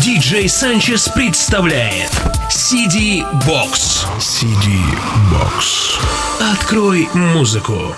Диджей Санчес представляет CD Box. CD Box. Открой музыку.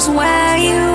knows where you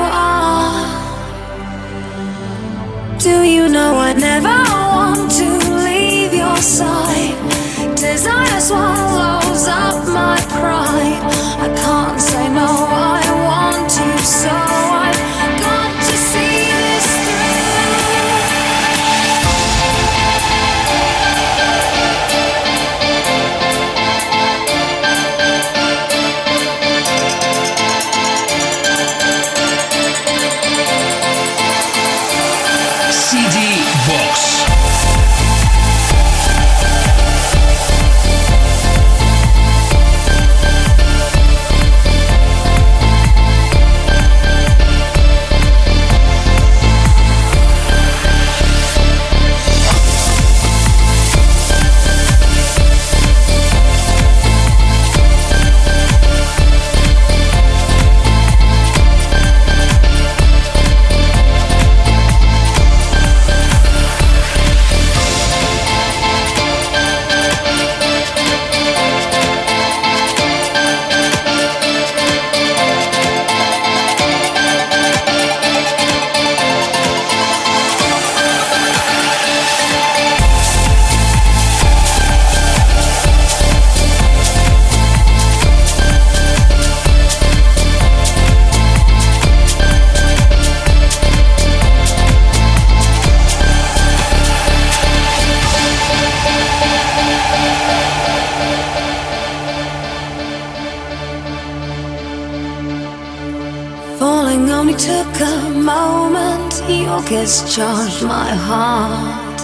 has charged my heart.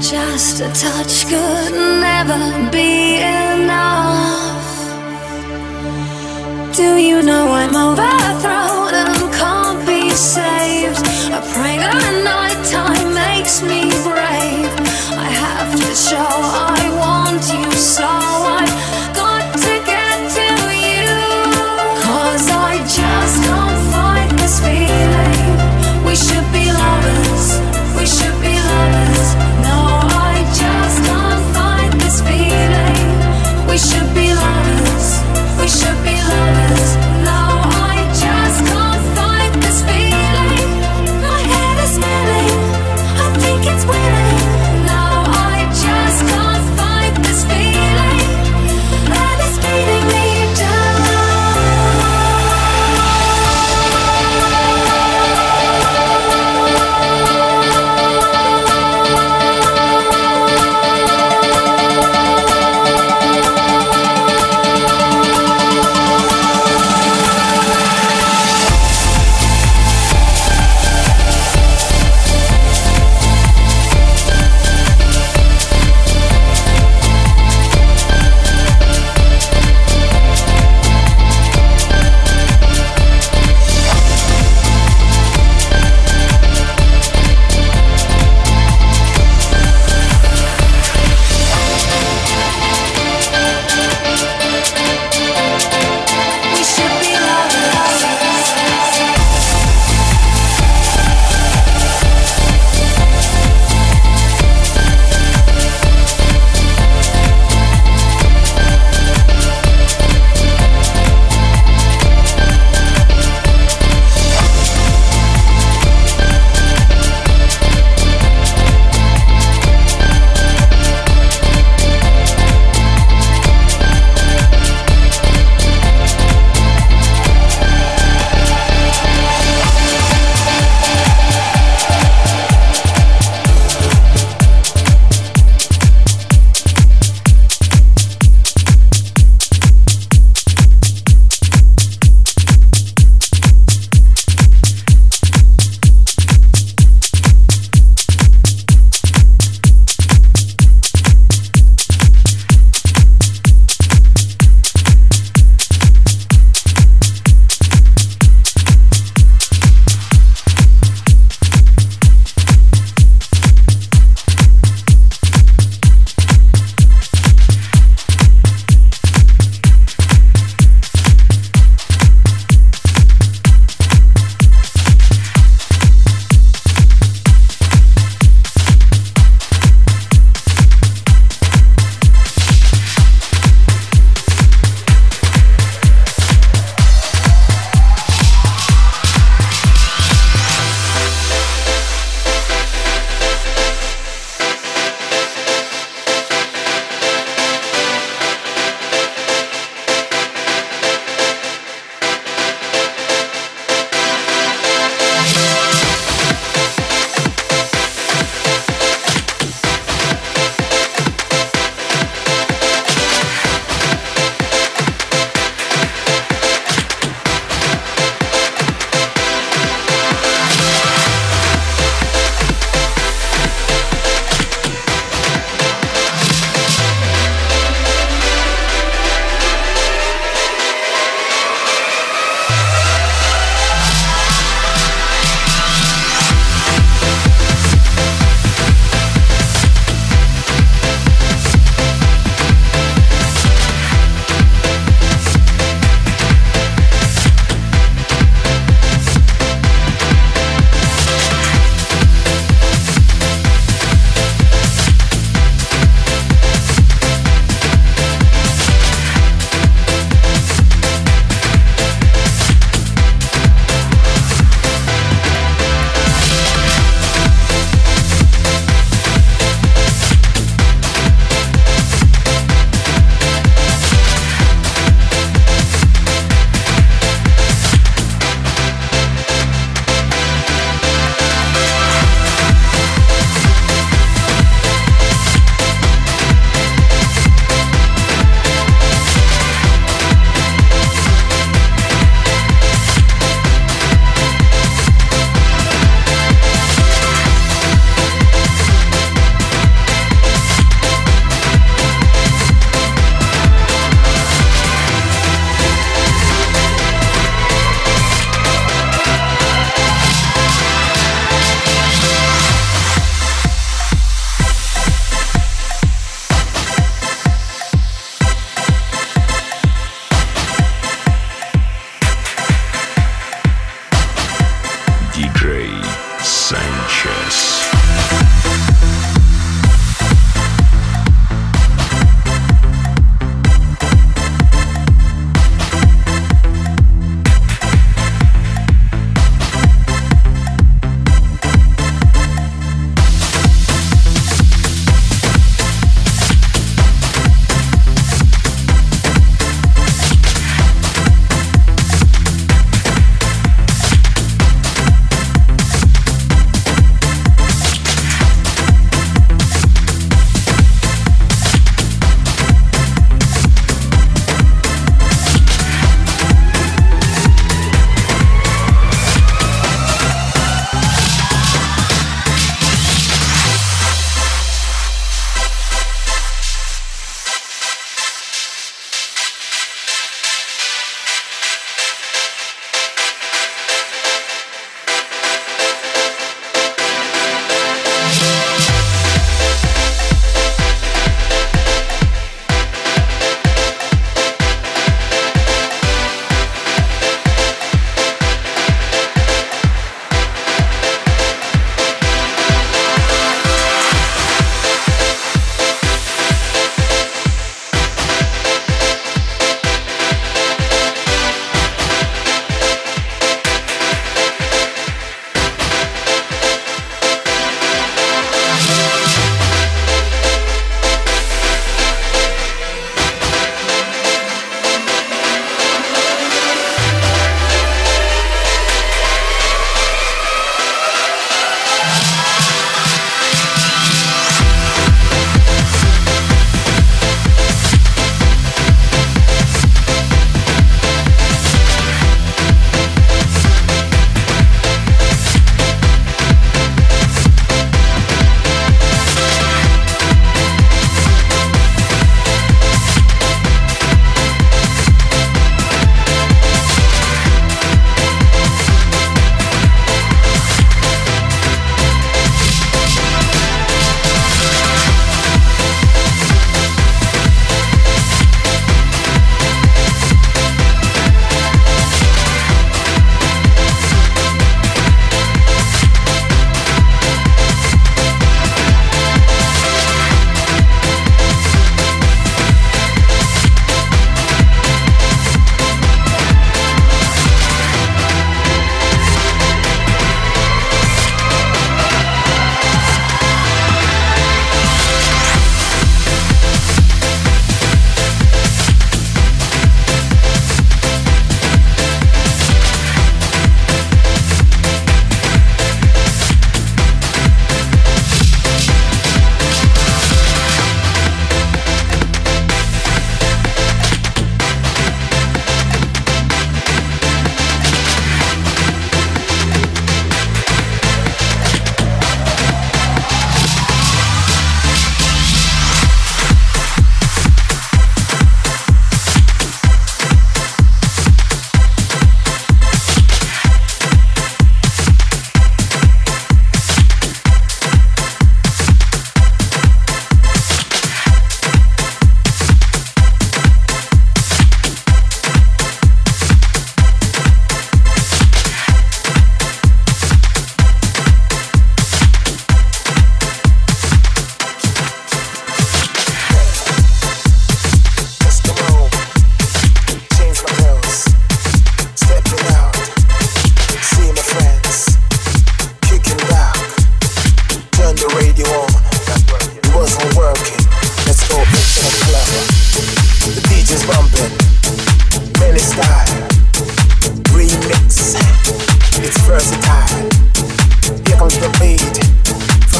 Just a touch could never be enough. Do you know I'm over?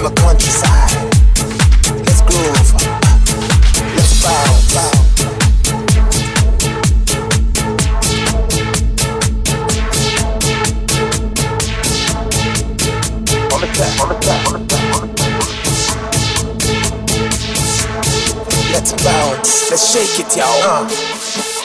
from the countryside. Let's groove. Let's bounce. On the track, on the track, on the track, on the track. Let's bounce. Let's shake it, y'all. Uh.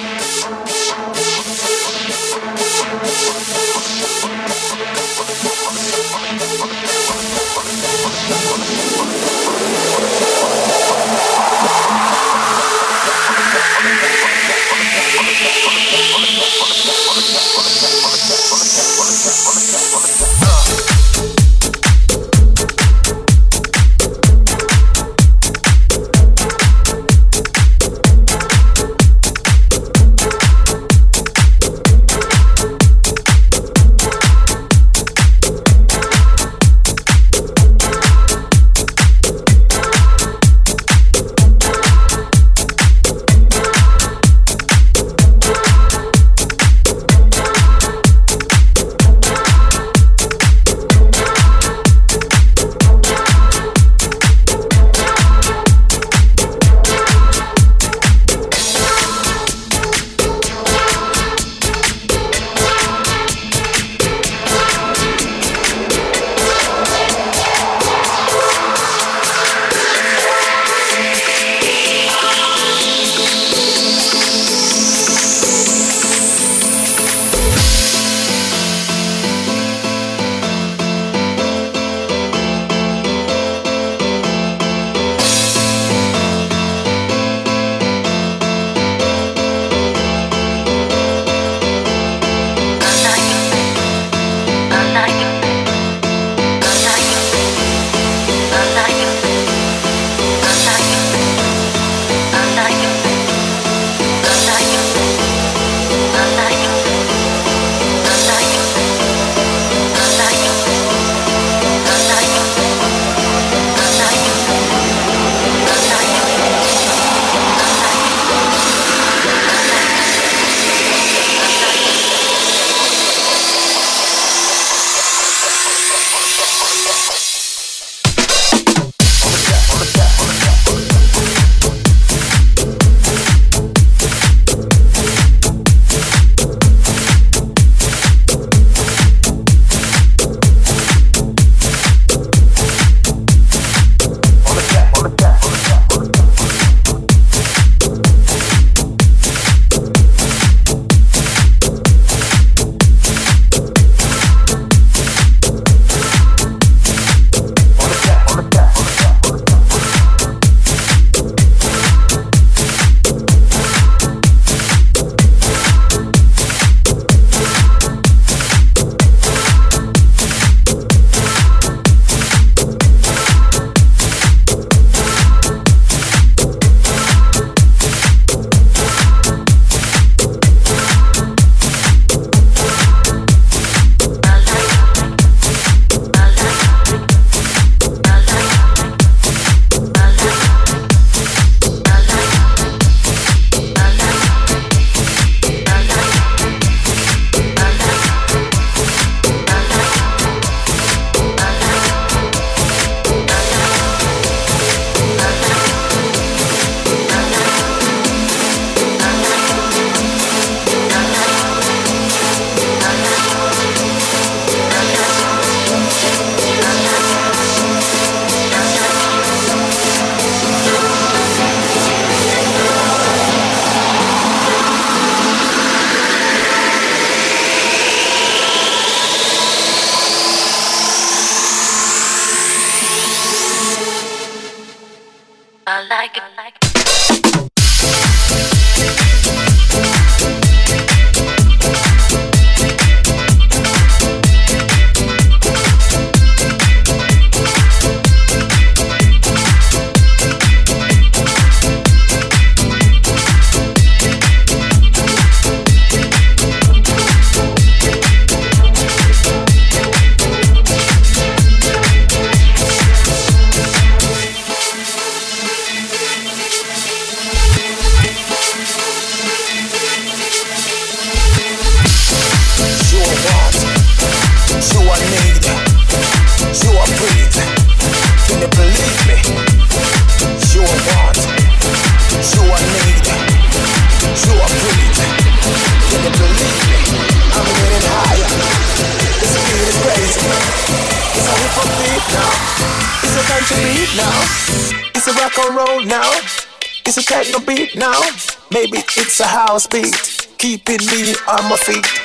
House beat, keeping me on my feet.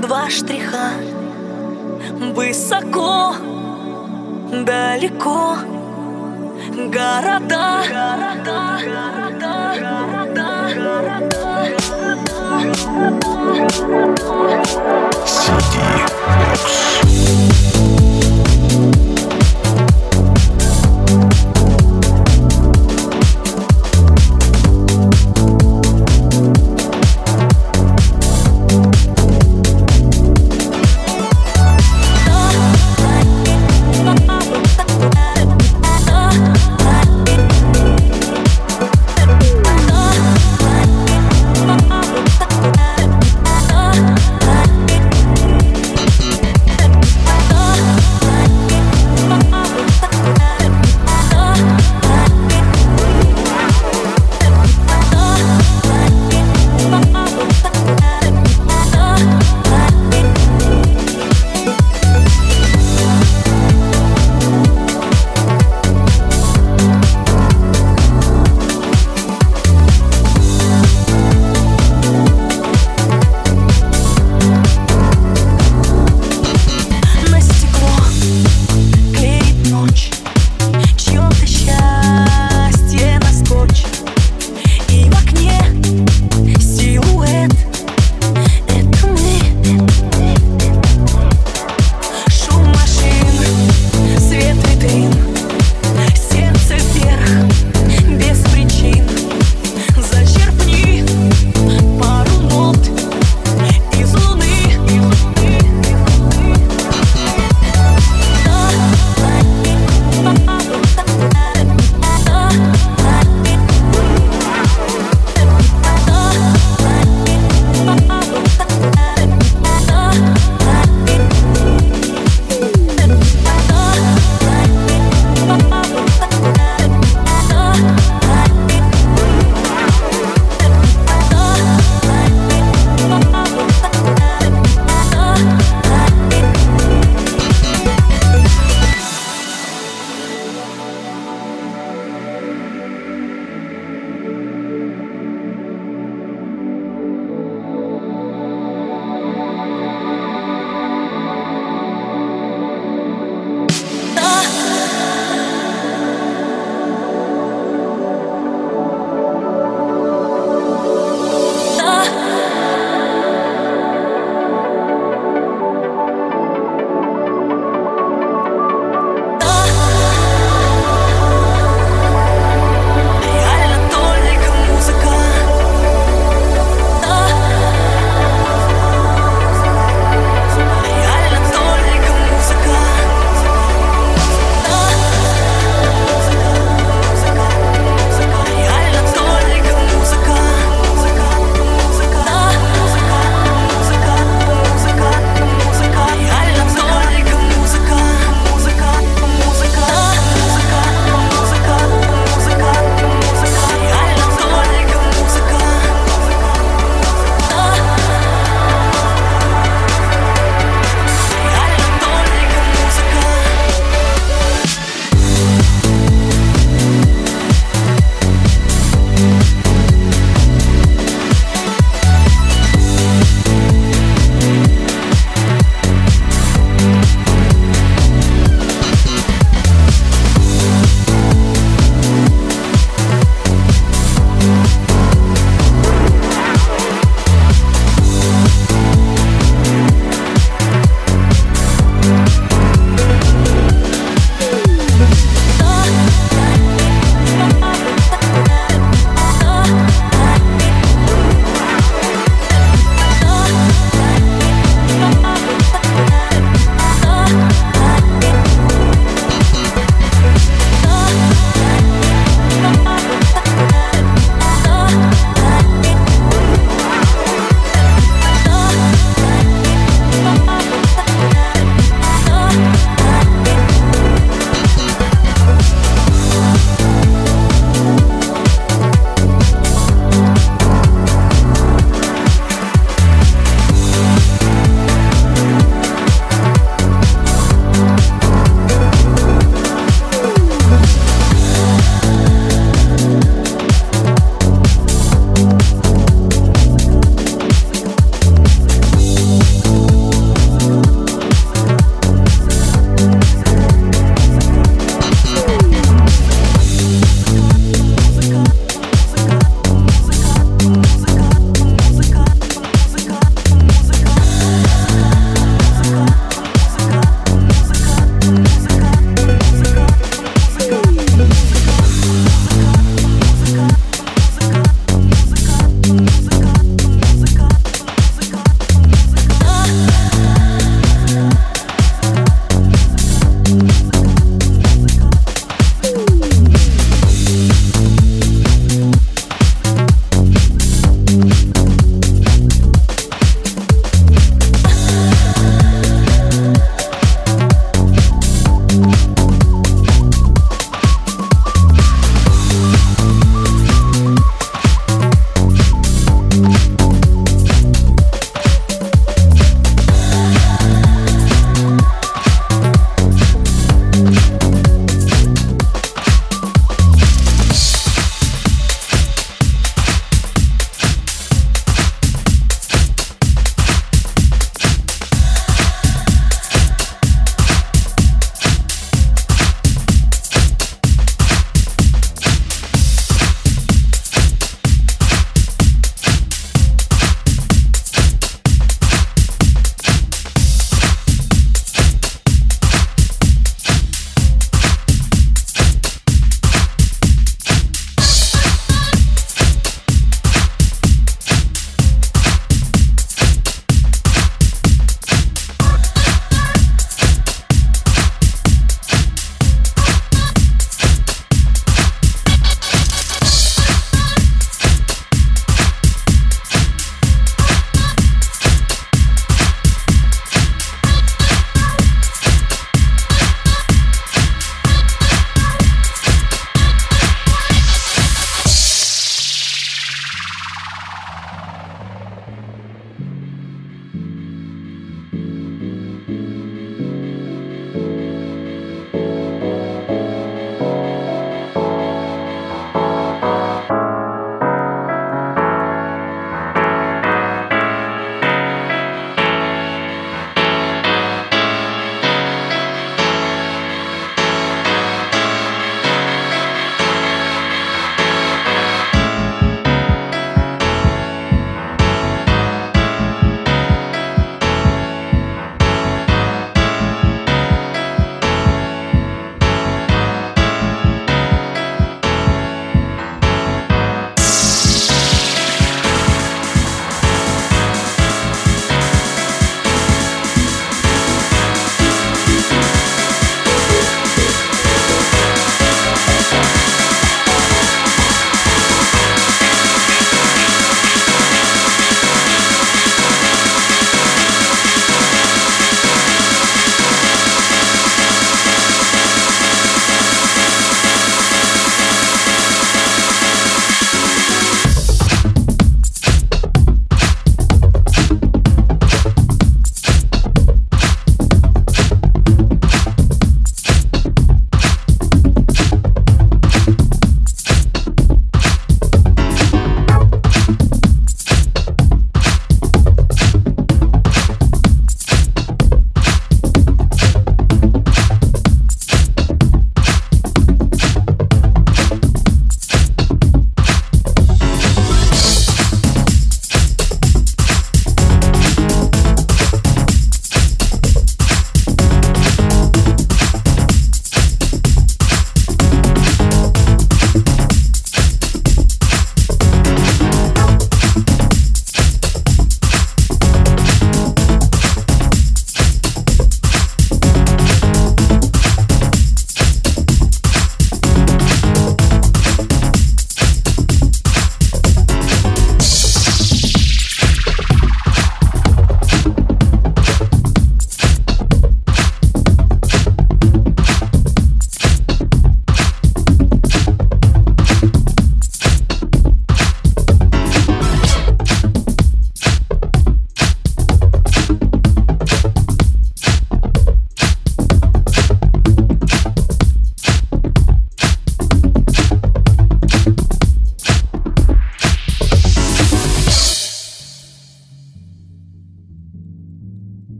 Два штриха, высоко, далеко, города, города, города, города, города. CD Box. want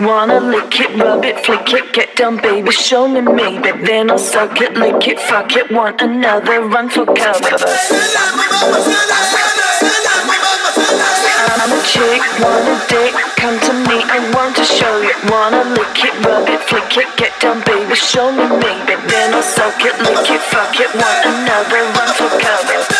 Wanna lick it, rub it, flick it, get down, baby. Show me maybe. Then I'll suck it, lick it, fuck it. Want another run for cover. I'm a chick, want a dick, come to me, I want to show you. Wanna lick it, rub it, flick it, get down, baby. Show me maybe. Then I'll suck it, lick it, fuck it. Want another run for cover.